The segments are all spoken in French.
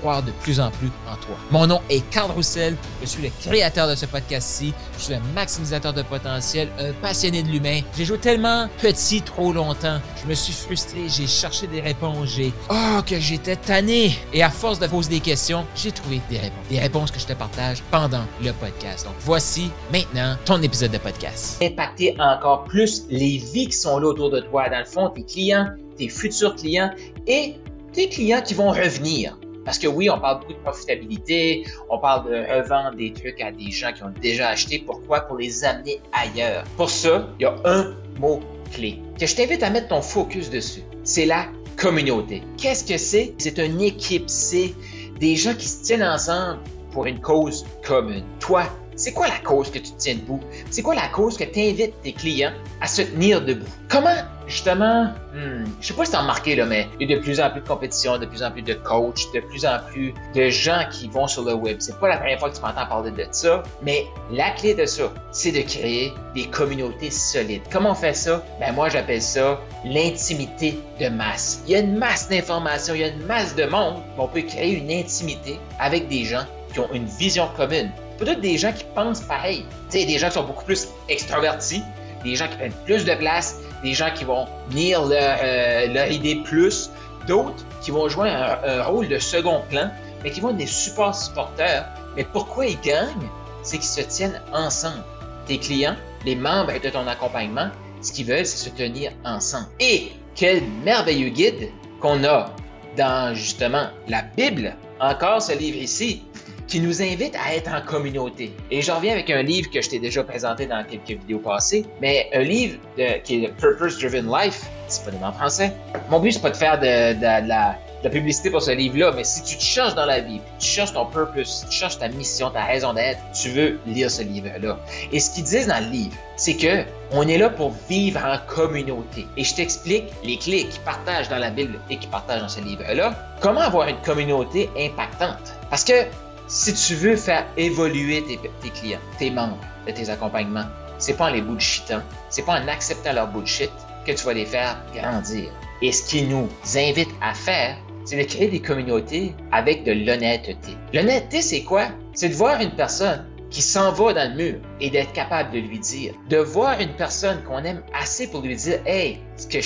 croire de plus en plus en toi. Mon nom est Carl Roussel. Je suis le créateur de ce podcast-ci. Je suis un maximisateur de potentiel, un passionné de l'humain. J'ai joué tellement petit trop longtemps. Je me suis frustré. J'ai cherché des réponses. J'ai, oh, que j'étais tanné. Et à force de poser des questions, j'ai trouvé des réponses. Des réponses que je te partage pendant le podcast. Donc, voici maintenant ton épisode de podcast. Impacter encore plus les vies qui sont là autour de toi. Dans le fond, tes clients, tes futurs clients et tes clients qui vont revenir. Parce que oui, on parle beaucoup de profitabilité, on parle de revendre des trucs à des gens qui ont déjà acheté. Pourquoi? Pour les amener ailleurs. Pour ça, il y a un mot clé que je t'invite à mettre ton focus dessus. C'est la communauté. Qu'est-ce que c'est? C'est une équipe, c'est des gens qui se tiennent ensemble pour une cause commune. Toi, c'est quoi la cause que tu te tiens debout? C'est quoi la cause que tu invites tes clients à se tenir debout? Comment, justement, hmm, je sais pas si t'as remarqué, là, mais il y a de plus en plus de compétition, de plus en plus de coachs, de plus en plus de gens qui vont sur le web. C'est pas la première fois que tu m'entends parler de ça, mais la clé de ça, c'est de créer des communautés solides. Comment on fait ça? Ben, moi, j'appelle ça l'intimité de masse. Il y a une masse d'informations, il y a une masse de monde, mais on peut créer une intimité avec des gens qui ont une vision commune peut-être des gens qui pensent pareil. Tu sais, des gens qui sont beaucoup plus extravertis, des gens qui prennent plus de place, des gens qui vont venir leur, euh, leur idée plus, d'autres qui vont jouer un, rôle de second plan, mais qui vont être des supports supporters. Mais pourquoi ils gagnent? C'est qu'ils se tiennent ensemble. Tes clients, les membres de ton accompagnement, ce qu'ils veulent, c'est se tenir ensemble. Et quel merveilleux guide qu'on a dans justement la Bible, encore ce livre ici, qui nous invite à être en communauté. Et je reviens avec un livre que je t'ai déjà présenté dans quelques vidéos passées, mais un livre qui est Purpose Driven Life, pas en français. Mon but, c'est pas de faire de, la, publicité pour ce livre-là, mais si tu te cherches dans la vie, tu cherches ton purpose, tu cherches ta mission, ta raison d'être, tu veux lire ce livre-là. Et ce qu'ils disent dans le livre, c'est que on est là pour vivre en communauté. Et je t'explique les clés qu'ils partagent dans la Bible et qu'ils partagent dans ce livre-là. Comment avoir une communauté impactante? Parce que si tu veux faire évoluer tes, clients, tes membres de tes accompagnements, c'est pas en les bullshitant, c'est pas en acceptant leur bullshit que tu vas les faire grandir. Et ce qui nous invite à faire, c'est de créer des communautés avec de l'honnêteté. L'honnêteté, c'est quoi? C'est de voir une personne qui s'en va dans le mur et d'être capable de lui dire, de voir une personne qu'on aime assez pour lui dire, hey, ce que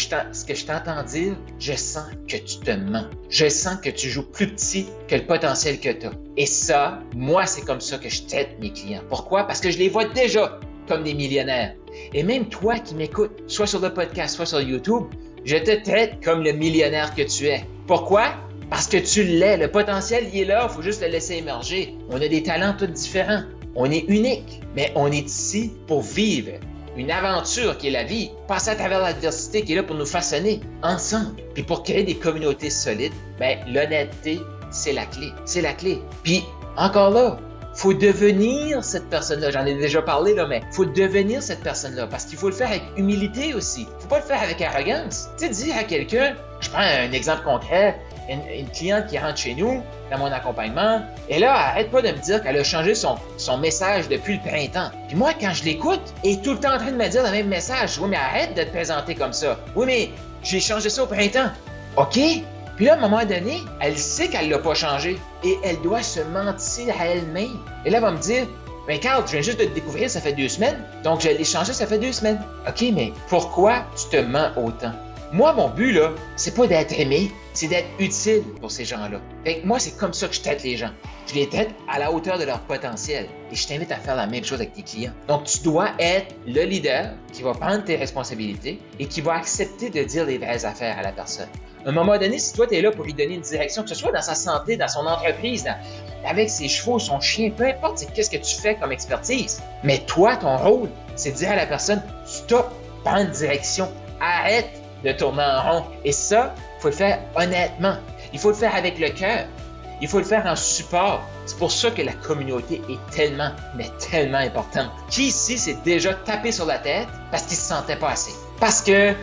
je t'entends dire, je sens que tu te mens. Je sens que tu joues plus petit que le potentiel que tu as. Et ça, moi, c'est comme ça que je traite mes clients. Pourquoi? Parce que je les vois déjà comme des millionnaires. Et même toi qui m'écoutes, soit sur le podcast, soit sur YouTube, je te traite comme le millionnaire que tu es. Pourquoi? Parce que tu l'es. Le potentiel, il est là, il faut juste le laisser émerger. On a des talents tous différents. On est unique, mais on est ici pour vivre une aventure qui est la vie, passer à travers l'adversité qui est là pour nous façonner ensemble. Puis pour créer des communautés solides, ben, l'honnêteté, c'est la clé. C'est la clé. Puis encore là, faut devenir cette personne-là. J'en ai déjà parlé, là, mais faut devenir cette personne-là parce qu'il faut le faire avec humilité aussi. Faut pas le faire avec arrogance. Tu sais, dire à quelqu'un, je prends un exemple concret, une, cliente qui rentre chez nous, dans mon accompagnement, et là, elle arrête pas de me dire qu'elle a changé son, son message depuis le printemps. Puis moi, quand je l'écoute, elle est tout le temps en train de me dire le même message. Oui, mais arrête de te présenter comme ça. Oui, mais j'ai changé ça au printemps. OK? Puis là, à un moment donné, elle sait qu'elle l'a pas changé et elle doit se mentir à elle-même. Et là, elle va me dire, ben Carl, je viens juste de te découvrir, ça fait deux semaines, donc je l'ai changé, ça fait deux semaines. OK, mais pourquoi tu te mens autant? Moi, mon but, là, c'est pas d'être aimé, c'est d'être utile pour ces gens-là. Fait que moi, c'est comme ça que je traite les gens. Je les traite à la hauteur de leur potentiel. Et je t'invite à faire la même chose avec tes clients. Donc, tu dois être le leader qui va prendre tes responsabilités et qui va accepter de dire les vraies affaires à la personne. À un moment donné, si toi, tu es là pour lui donner une direction, que ce soit dans sa santé, dans son entreprise, avec ses chevaux, son chien, peu importe qu'est-ce que tu fais comme expertise. Mais toi, ton rôle, c'est de dire à la personne, stop, prends une direction, arrête de tourner en rond. Et ça, il faut le faire honnêtement. Il faut le faire avec le cœur. Il faut le faire en support. C'est pour ça que la communauté est tellement, mais tellement importante. Qui ici s'est déjà tapé sur la tête parce qu'il se sentait pas assez? Parce que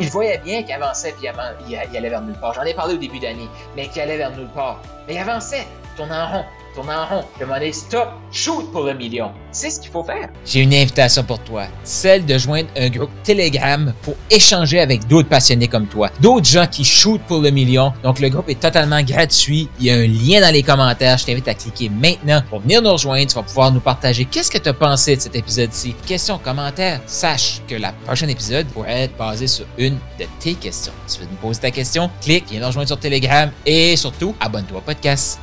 il voyait bien qu'il avançait puis il allait vers nulle part. J'en ai parlé au début d'année, mais qu'il allait vers nulle part. Mais il avançait, tournait en rond tourne en rond. Demander stop, shoot pour le million. C'est ce qu'il faut faire. J'ai une invitation pour toi. Celle de joindre un groupe Telegram pour échanger avec d'autres passionnés comme toi. D'autres gens qui shootent pour le million. Donc, le groupe est totalement gratuit. Il y a un lien dans les commentaires. Je t'invite à cliquer maintenant pour venir nous rejoindre. Tu vas pouvoir nous partager qu'est-ce que tu as pensé de cet épisode-ci. Questions, commentaires. Sache que la prochaine épisode pourrait être basé sur une de tes questions. Si tu veux nous poser ta question, clique, viens nous rejoindre sur Telegram et surtout, abonne-toi au podcast.